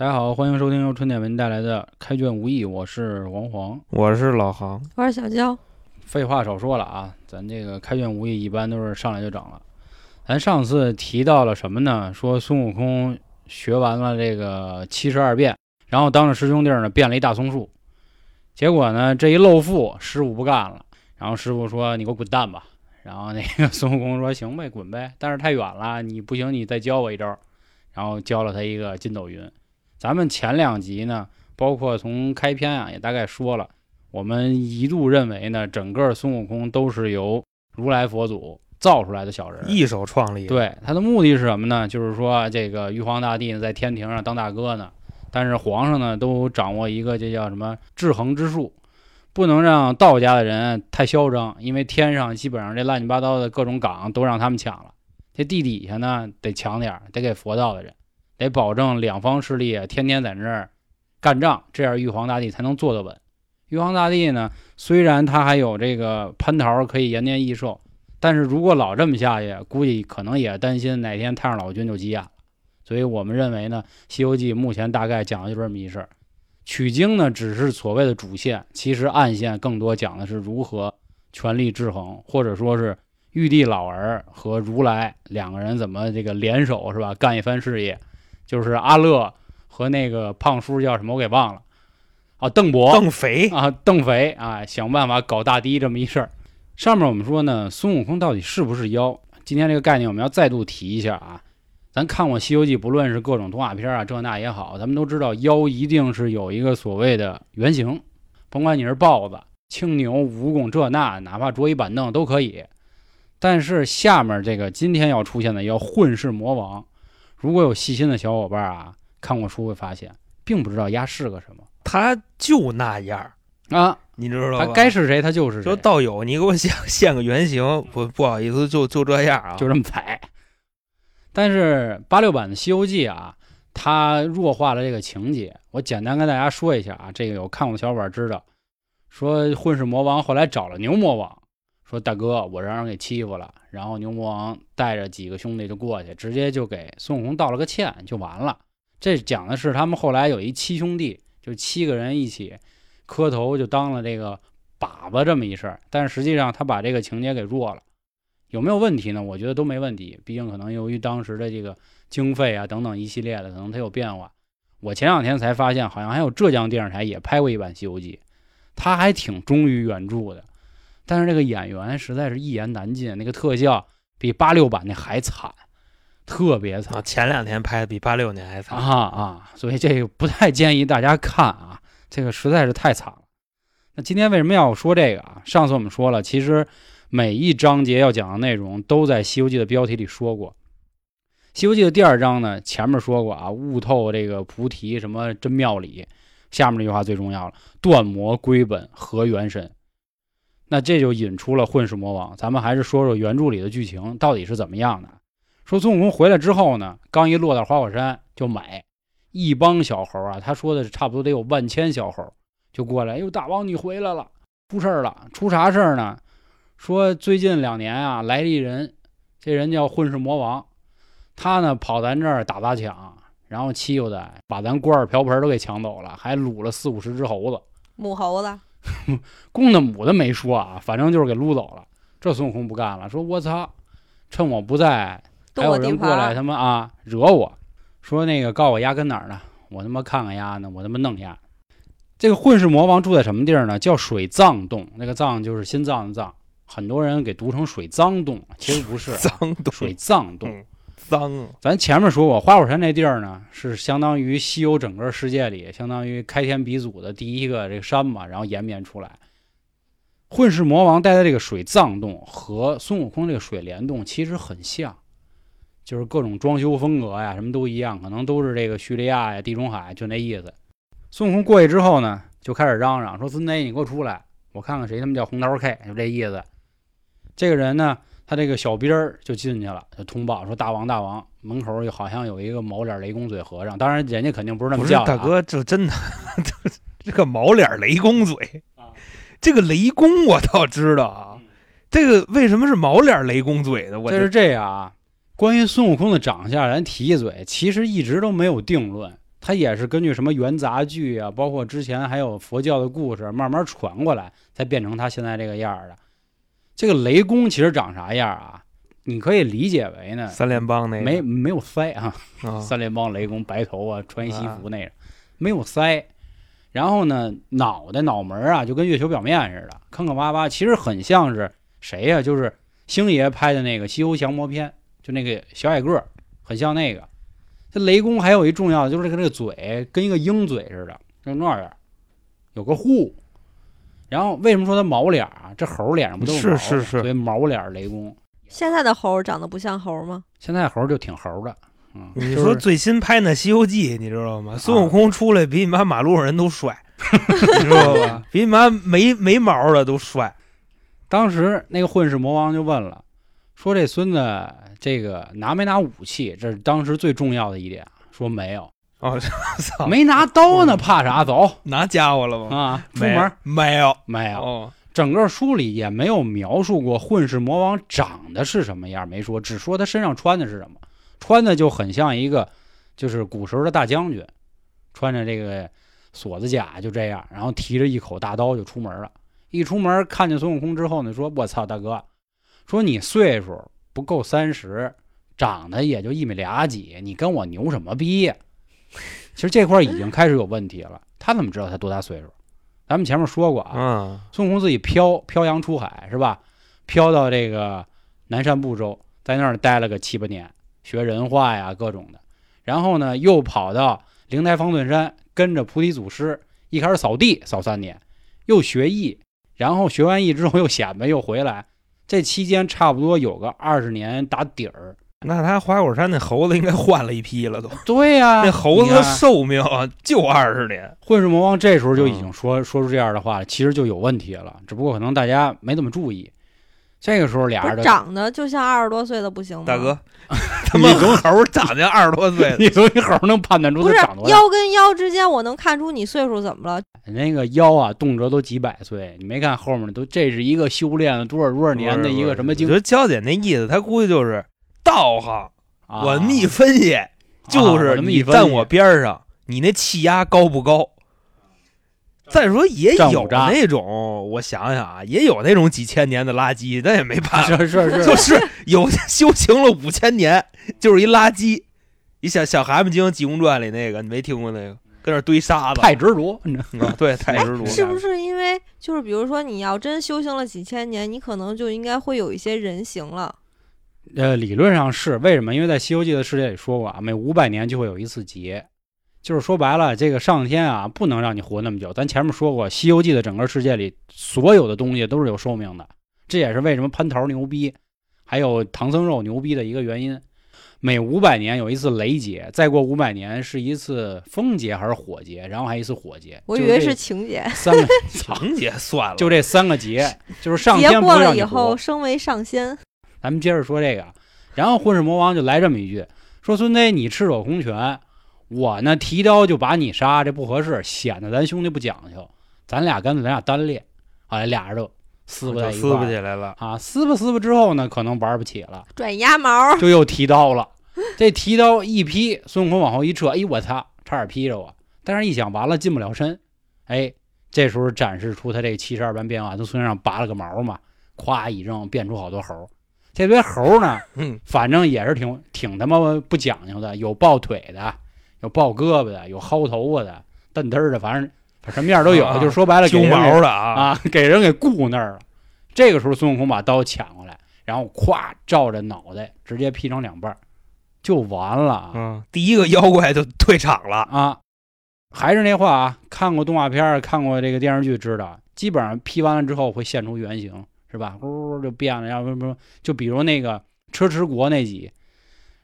大家好，欢迎收听由春点为您带来的《开卷无益》，我是王黄。我是老航，我是小娇，废话少说了啊，咱这个开卷无益一般都是上来就涨了。咱上次提到了什么呢？说孙悟空学完了这个七十二变，然后当着师兄弟呢变了一大松树，结果呢这一露富，师傅不干了，然后师傅说：“你给我滚蛋吧。”然后那个孙悟空说：“行呗，滚呗，但是太远了，你不行，你再教我一招。”然后教了他一个筋斗云。咱们前两集呢，包括从开篇啊，也大概说了，我们一度认为呢，整个孙悟空都是由如来佛祖造出来的小人，一手创立。，对他的目的是什么呢？就是说这个玉皇大帝呢在天庭上当大哥呢，但是皇上呢都掌握一个这叫什么制衡之术，不能让道家的人太嚣张，因为天上基本上这乱七八糟的各种岗都让他们抢了，这地底下呢得强点儿，得给佛道的人，得保证两方势力天天在那儿干仗，这样玉皇大帝才能坐得稳。玉皇大帝呢，虽然他还有这个蟠桃可以延年益寿。但是如果老这么下去，估计可能也担心哪天太上老君就急眼了。所以我们认为呢，《西游记》目前大概讲的就是这么一事儿。取经呢，只是所谓的主线，其实暗线更多讲的是如何权力制衡，或者说是玉帝老儿和如来两个人怎么这个联手是吧，干一番事业。就是阿乐和那个胖叔叫什么我给忘了啊，邓博邓肥，啊，邓肥啊，想办法搞大堤这么一事儿。上面我们说呢，孙悟空到底是不是妖？今天这个概念我们要再度提一下啊。咱看过《西游记》，不论是各种动画片啊，这那也好，咱们都知道妖一定是有一个所谓的原型，甭管你是豹子、青牛、蜈蚣这那，哪怕桌椅板凳都可以。但是下面这个今天要出现的妖混世魔王，如果有细心的小伙伴啊，看过书会发现，并不知道鸭是个什么他就那样，啊，你知道吧？他该是谁他就是谁说，道友，你给我现现个原型，不不好意思，就就这样啊。就这么宰。但是八六版的《西游记》啊，它弱化了这个情节。我简单跟大家说一下啊，这个有看过的小伙伴知道，说混世魔王后来找了牛魔王，说大哥，我让人给欺负了。然后牛魔王带着几个兄弟就过去，直接就给孙悟空道了个歉，就完了。这讲的是他们后来有一七兄弟，就七个人一起磕头就当了这个把子这么一事儿。但实际上他把这个情节给弱了。有没有问题呢？我觉得都没问题，毕竟可能由于当时的这个经费啊等等一系列的，可能它有变化。我前两天才发现，好像还有浙江电视台也拍过一版《西游记》，他还挺忠于原著的，但是这个演员实在是一言难尽，那个特效比八六版那还惨，特别惨啊，前两天拍的比八六年还惨。啊啊！所以这个不太建议大家看啊，这个实在是太惨了。那今天为什么要说这个啊？上次我们说了，其实每一章节要讲的内容都在《西游记》的标题里说过。《西游记》的第二章呢，前面说过啊，悟透这个菩提什么真妙理，下面这句话最重要了，断魔归本合元神。那这就引出了混世魔王。咱们还是说说原著里的剧情到底是怎么样的。说孙悟空回来之后呢，刚一落到花果山就美，一帮小猴啊，他说的是差不多得有万千小猴，就过来，哎呦，大王你回来了，出事儿了，出啥事儿呢？说最近两年啊，来了一人，这人叫混世魔王，他呢跑咱这儿打砸抢，然后欺负咱，把咱锅碗瓢盆都给抢走了，还掳了四五十只猴子，母猴子，公的母的没说啊，反正就是给撸走了。这孙悟空不干了，说我操，趁我不在，还有人过来，他妈啊惹我，说那个告诉我丫跟哪儿呢？我他妈看看丫呢，我他妈弄丫。这个混世魔王住在什么地儿呢？叫水藏洞，那个藏就是心脏的藏，很多人给读成水脏洞，其实不是、啊，脏洞水藏洞。嗯脏，咱前面说过，花果山那地儿呢，是相当于西游整个世界里，相当于开天鼻祖的第一个这个山嘛，然后延绵出来。混世魔王待的这个水藏洞和孙悟空这个水帘洞其实很像，就是各种装修风格呀，什么都一样，可能都是这个叙利亚呀、地中海，就那意思。孙悟空过去之后呢，就开始嚷嚷说：“孙子，你给我出来，我看看谁他妈叫红桃 K，就这意思。”这个人呢，他这个小兵儿就进去了，就通报说：“大王，大王，门口有好像有一个毛脸雷公嘴和尚，当然人家肯定不是那么叫的、大哥，这真的，这 这个毛脸雷公嘴啊，这个雷公我倒知道啊嗯，这个为什么是毛脸雷公嘴的？我这是这样啊。关于孙悟空的长相，咱提一嘴，其实一直都没有定论。他也是根据什么元杂剧啊，包括之前还有佛教的故事慢慢传过来，才变成他现在这个样儿的。这个雷公其实长啥样啊？你可以理解为呢，三联帮那个没没有腮啊，啊 三联帮雷公白头啊，穿西服那个，没有腮。然后呢，脑袋脑门儿啊，就跟月球表面似的，坑坑洼洼，其实很像是谁呀、就是星爷拍的那个《西游降魔篇》，就那个小矮个儿，很像那个。这雷公还有一重要的，就是这个这个嘴跟一个鹰嘴似的，就那样，有个护。然后为什么说他毛脸儿啊？这猴脸上不都是毛吗是是是所以毛脸儿雷公。现在的猴儿长得不像猴儿吗？现在猴儿就挺猴的，嗯，你说最新拍那《西游记》，你知道吗？孙悟空出来比你妈马路上人都帅，你知道吧？比你妈没没毛的都帅。当时那个混世魔王就问了，说这孙子这个拿没拿武器？这是当时最重要的一点。说没有，哦，操，没拿刀呢，怕啥？走拿家伙了吗？啊，出门没有？没有。哦，整个书里也没有描述过混世魔王长得是什么样，没说，只说他身上穿的是什么，穿的就很像一个就是古时候的大将军，穿着这个锁子甲就这样，然后提着一口大刀就出门了。一出门看见孙悟空之后呢，说：“我操，大哥，说你岁数不够三十，长得也就一米俩几，你跟我牛什么逼呀？” 其实这块儿已经开始有问题了。他怎么知道他多大岁数？咱们前面说过啊，嗯，孙悟空自己漂漂洋出海是吧？漂到这个南山部洲，在那儿待了个七八年，学人话呀各种的。然后呢，又跑到灵台方寸山，跟着菩提祖师，一开始扫地扫三年，又学艺，然后学完艺之后又显摆又回来。这期间差不多有个二十年打底儿。那他花果山那猴子应该换了一批了都。对呀、那猴子的寿命啊就二十年。混世魔王这时候就已经说、说出这样的话了，其实就有问题了，只不过可能大家没怎么注意。这个时候俩人就长得就像二十多岁的不行吗？大哥，他妈猴长得二十多岁的，你从一猴能判断出他长多大？腰跟腰之间，我能看出你岁数怎么了？那个腰啊，动辄都几百岁，你没看后面都，这是一个修炼了多少多少年的一个什么经我觉得娇姐那意思，他估计就是道行，啊？我逆分析，就啊是你站我边儿上，你那气压高不高？再说也有那种，我想想啊，也有那种几千年的垃圾，那也没办法，是是是，就是有 修行了五千年，就是一垃圾。你小小蛤蟆精《济公传》里那个，你没听过那个，跟那儿堆沙子，太执着，你知道吗对，太执着。是不是因为就是比如说你要真修行了几千年，你可能就应该会有一些人形了。呃，理论上是为什么？因为在《西游记》的世界里说过啊，每五百年就会有一次劫，就是说白了，这个上天啊不能让你活那么久。咱前面说过，《西游记》的整个世界里所有的东西都是有寿命的，这也是为什么蟠桃牛逼，还有唐僧肉牛逼的一个原因。每五百年有一次雷劫，再过五百年是一次风劫还是火劫，然后还一次火劫。我以为是情劫，三个，情劫算了，就这三个劫，就是上劫天不过了以后。升为上仙。咱们接着说这个，然后混世魔王就来这么一句，说孙贼你赤手空拳，我呢提刀就把你杀，这不合适，显得咱兄弟不讲究，咱俩干脆咱俩单练，啊，俩人就撕不在就撕巴一块儿起来了。啊，撕吧撕吧之后呢，可能玩不起了，转鸭毛，就又提刀了。这提刀一劈，孙悟空往后一撤，哎，我擦，差点劈着我。但是一想，完了近不了身，哎，这时候展示出他这个七十二般变化，从孙身上拔了个毛嘛，咵一扔，变出好多猴儿。这堆猴儿呢，嗯，反正也是挺挺他妈不讲究的，有抱腿的，有抱胳膊的，有薅头发的，蹬嘚儿的，反正什么样都有。啊就是说白了，给揪人给毛的啊，啊，给人给固那儿了。这个时候，孙悟空把刀抢过来，然后咵照着脑袋直接劈成两半儿，就完了啊嗯，第一个妖怪就退场了。啊！还是那话啊，看过动画片儿、看过这个电视剧，知道基本上劈完了之后会现出原形，是吧？呜呜就变了，然后什么，就比如那个车迟国那集，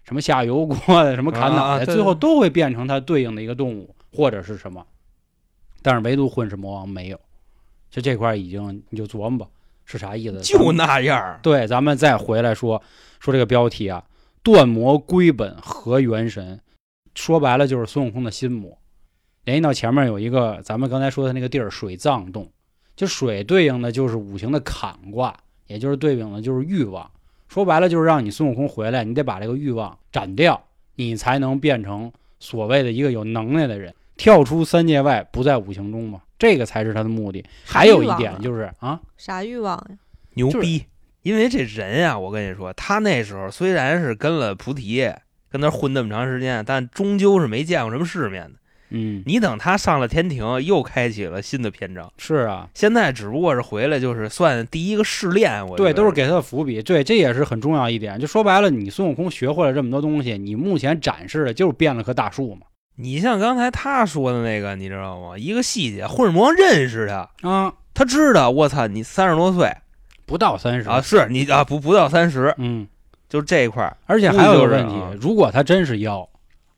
什么下油锅的，什么砍脑袋，啊最后都会变成它对应的一个动物或者是什么。但是唯独混世魔王没有，就这块儿已经你就琢磨吧，是啥意思？就那样儿，对，咱们再回来说说这个标题啊，断魔归本合元神，说白了就是孙悟空的心魔。联系到前面有一个咱们刚才说的那个地儿水藏洞，就水对应的就是五行的坎卦，也就是对应的就是欲望。说白了就是让你孙悟空回来，你得把这个欲望斩掉，你才能变成所谓的一个有能耐的人，跳出三界外，不在五行中嘛，这个才是他的目的。还有一点就是啊，啥欲望呀？就是牛逼。因为这人啊、我跟你说，他那时候虽然是跟了菩提，跟那混那么长时间，但终究是没见过什么世面的。嗯，你等他上了天庭，又开启了新的篇章。是啊，现在只不过是回来，就是算第一个试炼。我对，都是给他的伏笔。对，这也是很重要一点。就说白了，你孙悟空学会了这么多东西，你目前展示的就是变了棵大树嘛。你像刚才他说的那个，你知道吗？一个细节，混世魔王认识他，啊，他知道，我操，你三十多岁不到三十啊，是你啊，不不到三十，嗯，就这一块儿。而且还有一个问题啊，如果他真是妖，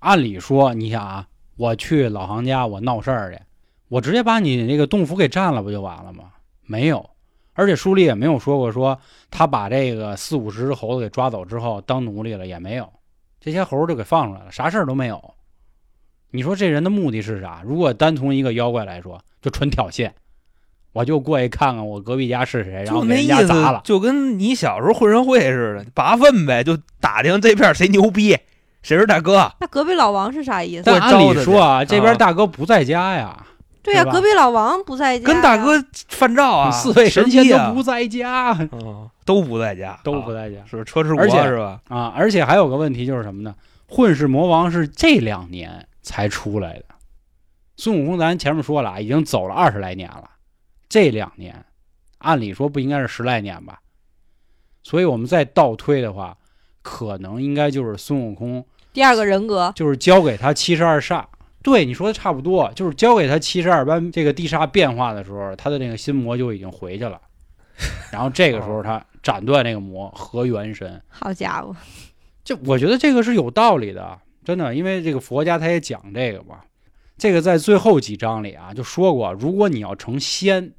按理说，你想啊，我去老行家，我闹事儿去，我直接把你那个洞府给占了，不就完了吗？没有，而且书里也没有说过说他把这个四五十只猴子给抓走之后当奴隶了，也没有，这些猴儿就给放出来了，啥事儿都没有。你说这人的目的是啥？如果单从一个妖怪来说，就纯挑衅，我就过去看看我隔壁家是谁，然后给人家砸了，。就跟你小时候混社会似的，拔粪呗，就打听这片儿谁牛逼，谁是大哥。那隔壁老王是啥意思？但按理说啊，这边啊大哥不在家呀，对呀、隔壁老王不在家，跟大哥。犯照啊，四位神仙都不在家，嗯都不在家，啊都不在家是车迟国而且是吧？啊！而且还有个问题就是什么呢？混世魔王是这两年才出来的，孙悟空咱前面说了啊，已经走了二十来年了，这两年按理说不应该是十来年吧？所以我们再倒推的话，可能应该就是孙悟空第二个人格，就是交给他七十二煞。对，你说的差不多，就是交给他七十二般这个地煞变化的时候，他的那个心魔就已经回去了。然后这个时候他斩断那个魔合元神，好家伙，这我觉得这个是有道理的，真的，因为这个佛家他也讲这个嘛。这个在最后几章里啊就说过，如果你要成仙，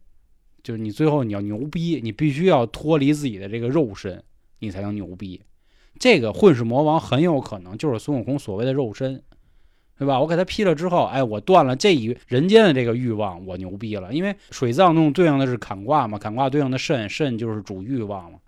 就是你最后你要牛逼，你必须要脱离自己的这个肉身，你才能牛逼。这个混世魔王很有可能就是孙悟空所谓的肉身，对吧？我给他劈了之后，哎，我断了这一人间的这个欲望，我牛逼了。因为水藏洞对应的是坎卦嘛，坎卦对应的肾，肾就是主欲望嘛。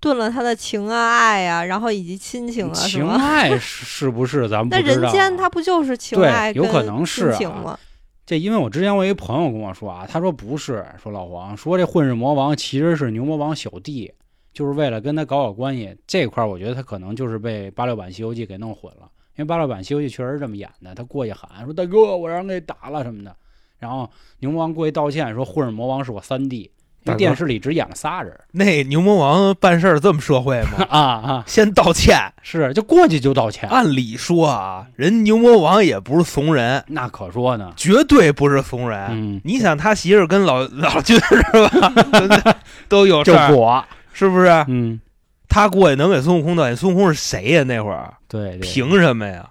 炖了他的情啊、爱啊，然后以及亲情啊，情？爱是是不是咱们不那知道啊？人间他不就是情对爱跟有可能是啊？这因为我之前我一朋友跟我说啊，他说不是，说老黄说这混世魔王其实是牛魔王小弟，就是为了跟他搞好关系。这块儿我觉得他可能就是被八六版《西游记》给弄混了，因为八六版《西游记》确实是这么演的，他过去喊说大哥，我让人给打了什么的，然后牛魔王过去道歉说混世魔王是我三弟，因大哥为电视里只演了仨人那牛魔王办事儿这么社会吗？啊啊，先道歉。是就过去就道歉，按理说啊，人牛魔王也不是怂人，那可说呢，绝对不是怂人。嗯，你想他媳妇跟老老君是吧，都有事就儿，果，是不是？嗯，他过去能给孙悟空道歉，孙悟空是谁呀？那会儿对对，凭什么呀？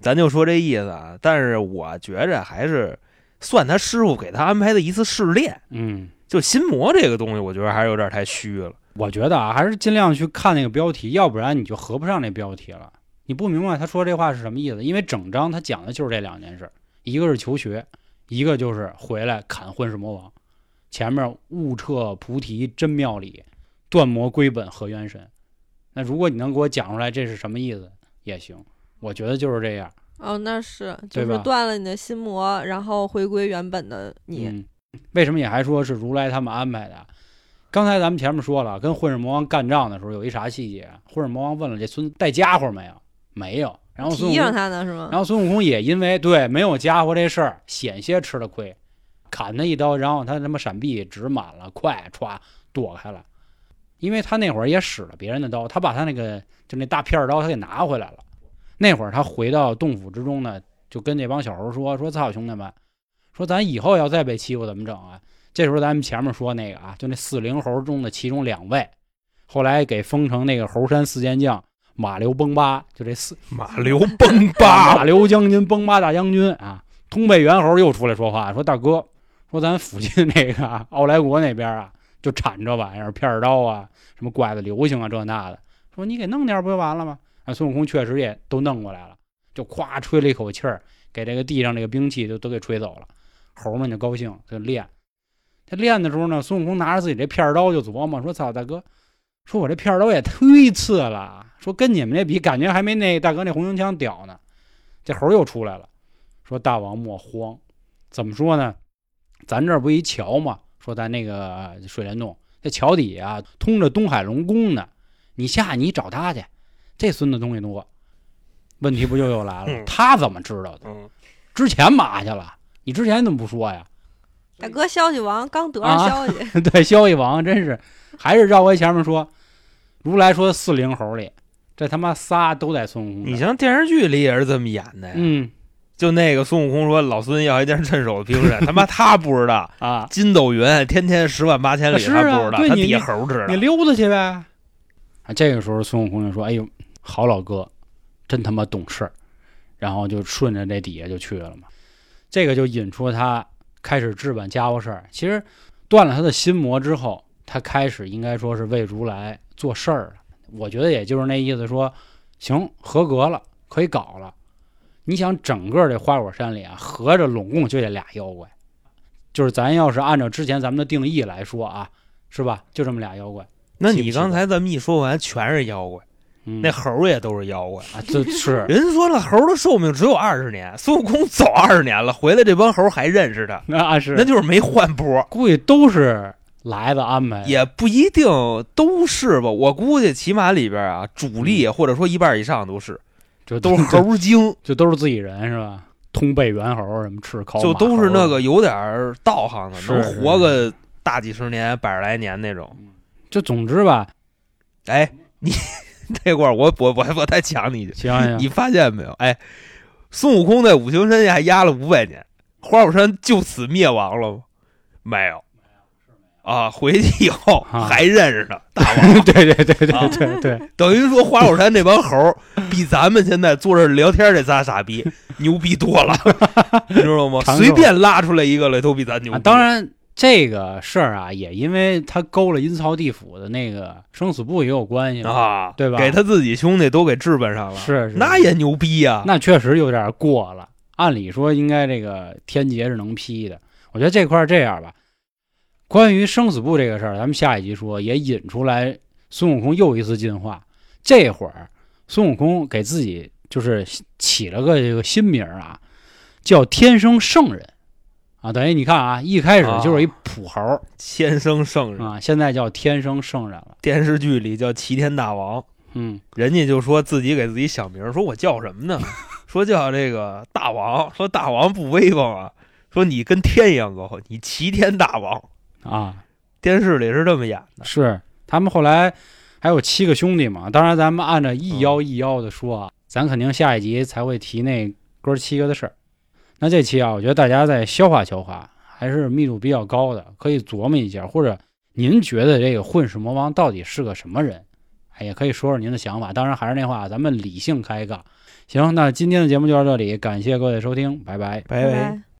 咱就说这意思啊。但是我觉着还是算他师傅给他安排的一次试炼。嗯。就心魔这个东西，我觉得还是有点太虚了。我觉得啊，还是尽量去看那个标题，要不然你就合不上那标题了。你不明白他说这话是什么意思，因为整章他讲的就是这两件事，一个是求学，一个就是回来砍混世魔王。前面悟彻菩提真妙理，断魔归本合元神。那如果你能给我讲出来这是什么意思也行，我觉得就是这样。哦，那是就是断了你的心魔，然后回归原本的你。嗯，为什么也还说是如来他们安排的？刚才咱们前面说了，跟混世魔王干仗的时候有一啥细节？混世魔王问了这孙子带家伙没有？没有。然后孙悟提上空，他呢是吗？然后孙悟空也因为对没有家伙这事儿，险些吃了亏，砍他一刀，然后他他妈闪避值满了，快歘躲开了。因为他那会儿也使了别人的刀，他把他那个就那大片儿刀他给拿回来了。那会儿他回到洞府之中呢，就跟那帮小猴说说操兄弟们，说咱以后要再被欺负怎么整啊？这时候咱们前面说那个啊，就那四灵猴中的其中两位，后来给封成那个猴山四健将马刘崩八，就这四马流崩 八马巴，刘将军崩八大将军啊，通背猿猴又出来说话，说大哥，说咱附近那个啊奥莱国那边啊，就铲这玩意儿，片儿刀啊，什么拐子流星啊，这那的，说你给弄点不就完了吗？啊，孙悟空确实也都弄过来了，就咵吹了一口气儿，给这个地上这个兵器就都给吹走了，猴们就高兴，就练。他练的时候呢，孙悟空拿着自己这片儿刀就琢磨，说操大哥，说我这片儿刀也忒次了，说跟你们这比，感觉还没那大哥那红缨枪屌呢。这猴又出来了，说大王莫慌，怎么说呢？咱这不一桥吗？说咱那个水帘洞，这桥底下通着东海龙宫呢，你下你找他去。这孙子东西多，问题不就又来了？嗯他怎么知道的？嗯，之前嘛去了？你之前怎么不说呀？大哥，消息王刚得啊上消息，对，消息王真是还是绕回前面说，如来说四灵猴里，这他妈仨都在孙悟空。你像电视剧里也是这么演的呀。嗯就那个孙悟空说老孙要一件趁手的兵刃，他妈他不知道，啊，筋斗云天天十万八千里，他不知道，他底下猴知道你。溜达去呗。啊，这个时候孙悟空就说：“哎呦，好老哥，真他妈懂事儿。”然后就顺着这底下就去了嘛。这个就引出他开始置办家伙事儿。其实断了他的心魔之后，他开始应该说是为如来做事儿了。我觉得也就是那意思说，行，合格了，可以搞了。你想，整个这花果山里啊，合着拢共就这俩妖怪，就是咱要是按照之前咱们的定义来说啊，是吧？就这么俩妖怪。那你刚才这么一说完，全是妖怪，嗯、那猴也都是妖怪。啊，这 是人说了，猴的寿命只有二十年，孙悟空走二十年了，回来这帮猴还认识他，那是，那就是没换波。估计都是来的安排，也不一定都是吧，我估计起码里边啊，主力或者说一半以上都是，就都是 猴，精，就都是自己人是吧？通背猿猴什么赤烤，就都是那个，有点道行的，能活个大几十年、百十来年那种。就总之吧，哎，你 这块儿我我我我再讲你一句，行行，你发现没有？哎，孙悟空在五行山下压了五百年，花果山就此灭亡了吗？没有。啊，回去以后啊还认识呢，大王。对对对对啊对对，等于说花果山那帮猴比咱们现在坐这聊天这仨傻逼牛逼多了，你知道吗？随便拉出来一个来都比咱牛当然这个事儿啊，也因为他勾了阴曹地府的那个生死簿也有关系，啊，对吧给他自己兄弟都给置办上了，是是那也牛逼呀、那确实有点过了。按理说应该这个天劫是能批的，我觉得这块儿这样吧。关于生死簿这个事儿，咱们下一集说，也引出来孙悟空又一次进化。这会儿孙悟空给自己就是起了个这个新名儿啊，叫天生圣人啊。等于你看啊，一开始就是一普猴儿天生圣人，啊，现在叫天生圣人了。电视剧里叫齐天大王，嗯，人家就说自己给自己想名儿，说我叫什么呢？说叫这个大王，说大王不威风啊，说你跟天一样高，你齐天大王。啊，电视里是这么演的，是他们后来还有七个兄弟嘛。当然，咱们按照一妖一妖的说啊，咱肯定下一集才会提那哥七个的事儿。那这期啊，我觉得大家再消化消化，还是密度比较高的，可以琢磨一下，或者您觉得这个混世魔王到底是个什么人？哎，也可以说说您的想法。当然，还是那话，咱们理性开杠。行，那今天的节目就到这里，感谢各位收听，拜拜。拜拜。